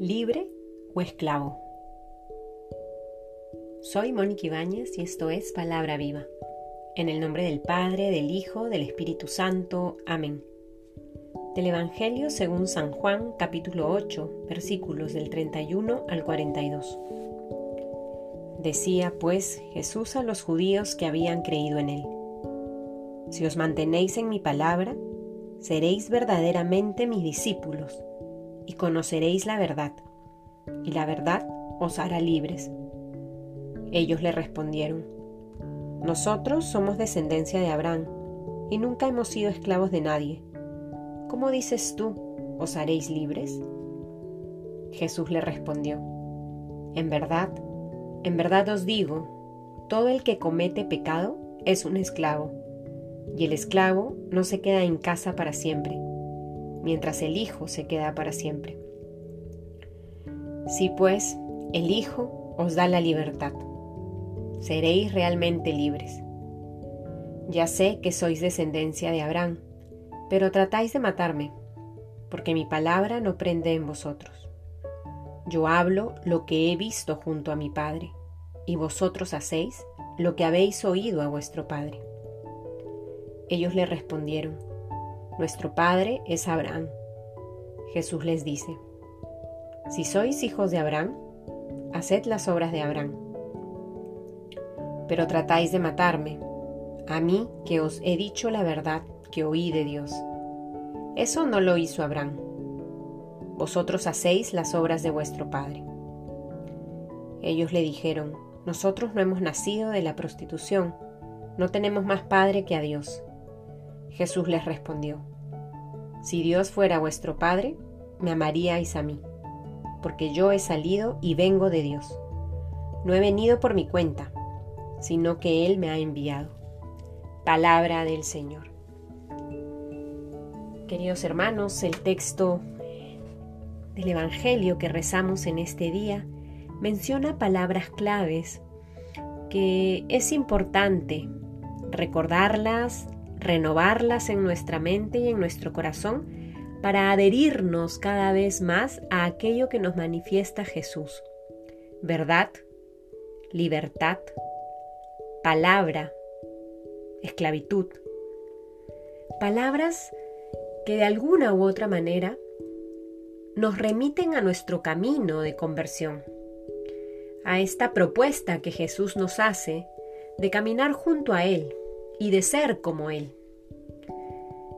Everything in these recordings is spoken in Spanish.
libre o esclavo. Soy Mónica Ibáñez y esto es Palabra Viva. En el nombre del Padre, del Hijo, del Espíritu Santo. Amén. Del Evangelio según San Juan, capítulo 8, versículos del 31 al 42. Decía pues Jesús a los judíos que habían creído en él. Si os mantenéis en mi palabra, seréis verdaderamente mis discípulos y conoceréis la verdad, y la verdad os hará libres. Ellos le respondieron, Nosotros somos descendencia de Abraham, y nunca hemos sido esclavos de nadie. ¿Cómo dices tú, os haréis libres? Jesús le respondió, En verdad, en verdad os digo, todo el que comete pecado es un esclavo, y el esclavo no se queda en casa para siempre mientras el Hijo se queda para siempre. Si pues el Hijo os da la libertad, seréis realmente libres. Ya sé que sois descendencia de Abraham, pero tratáis de matarme, porque mi palabra no prende en vosotros. Yo hablo lo que he visto junto a mi Padre, y vosotros hacéis lo que habéis oído a vuestro Padre. Ellos le respondieron, nuestro Padre es Abraham. Jesús les dice, si sois hijos de Abraham, haced las obras de Abraham. Pero tratáis de matarme, a mí que os he dicho la verdad que oí de Dios. Eso no lo hizo Abraham. Vosotros hacéis las obras de vuestro Padre. Ellos le dijeron, nosotros no hemos nacido de la prostitución, no tenemos más Padre que a Dios. Jesús les respondió, Si Dios fuera vuestro Padre, me amaríais a mí, porque yo he salido y vengo de Dios. No he venido por mi cuenta, sino que Él me ha enviado. Palabra del Señor. Queridos hermanos, el texto del Evangelio que rezamos en este día menciona palabras claves que es importante recordarlas, renovarlas en nuestra mente y en nuestro corazón para adherirnos cada vez más a aquello que nos manifiesta Jesús. Verdad, libertad, palabra, esclavitud. Palabras que de alguna u otra manera nos remiten a nuestro camino de conversión, a esta propuesta que Jesús nos hace de caminar junto a Él, y de ser como Él.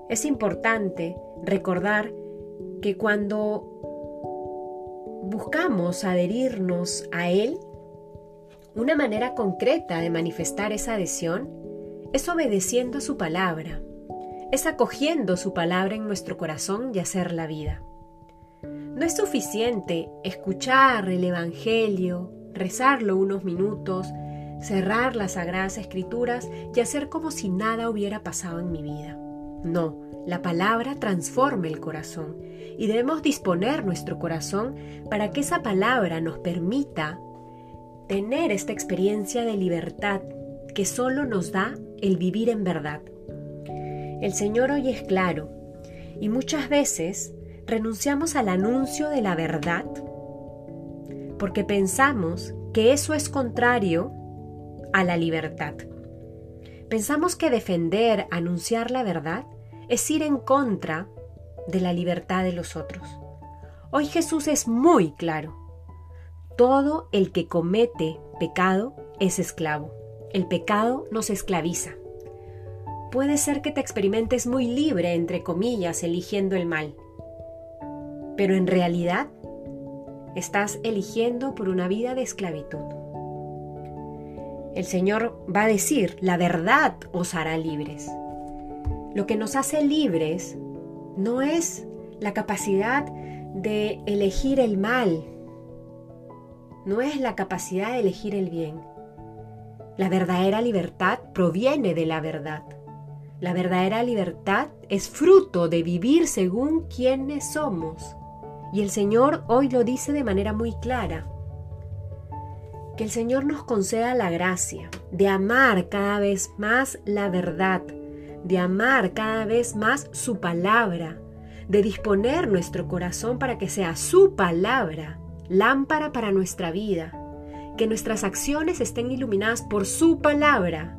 Es importante recordar que cuando buscamos adherirnos a Él, una manera concreta de manifestar esa adhesión es obedeciendo su palabra, es acogiendo su palabra en nuestro corazón y hacer la vida. No es suficiente escuchar el Evangelio, rezarlo unos minutos, cerrar las sagradas escrituras y hacer como si nada hubiera pasado en mi vida. No, la palabra transforma el corazón y debemos disponer nuestro corazón para que esa palabra nos permita tener esta experiencia de libertad que solo nos da el vivir en verdad. El Señor hoy es claro y muchas veces renunciamos al anuncio de la verdad porque pensamos que eso es contrario a la libertad. Pensamos que defender, anunciar la verdad, es ir en contra de la libertad de los otros. Hoy Jesús es muy claro. Todo el que comete pecado es esclavo. El pecado nos esclaviza. Puede ser que te experimentes muy libre, entre comillas, eligiendo el mal. Pero en realidad estás eligiendo por una vida de esclavitud. El Señor va a decir, la verdad os hará libres. Lo que nos hace libres no es la capacidad de elegir el mal, no es la capacidad de elegir el bien. La verdadera libertad proviene de la verdad. La verdadera libertad es fruto de vivir según quienes somos. Y el Señor hoy lo dice de manera muy clara. Que el Señor nos conceda la gracia de amar cada vez más la verdad, de amar cada vez más su palabra, de disponer nuestro corazón para que sea su palabra, lámpara para nuestra vida, que nuestras acciones estén iluminadas por su palabra,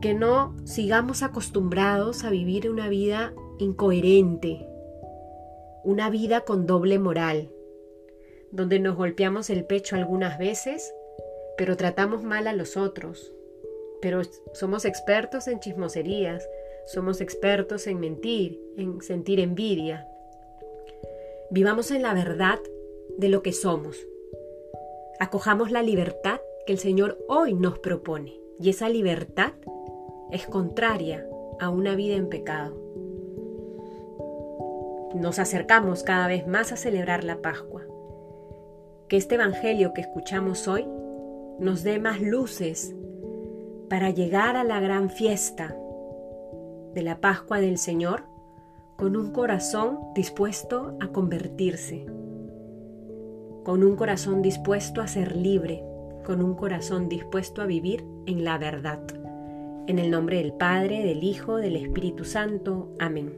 que no sigamos acostumbrados a vivir una vida incoherente, una vida con doble moral, donde nos golpeamos el pecho algunas veces, pero tratamos mal a los otros, pero somos expertos en chismoserías, somos expertos en mentir, en sentir envidia. Vivamos en la verdad de lo que somos. Acojamos la libertad que el Señor hoy nos propone. Y esa libertad es contraria a una vida en pecado. Nos acercamos cada vez más a celebrar la Pascua. Que este Evangelio que escuchamos hoy nos dé más luces para llegar a la gran fiesta de la Pascua del Señor con un corazón dispuesto a convertirse, con un corazón dispuesto a ser libre, con un corazón dispuesto a vivir en la verdad. En el nombre del Padre, del Hijo, del Espíritu Santo. Amén.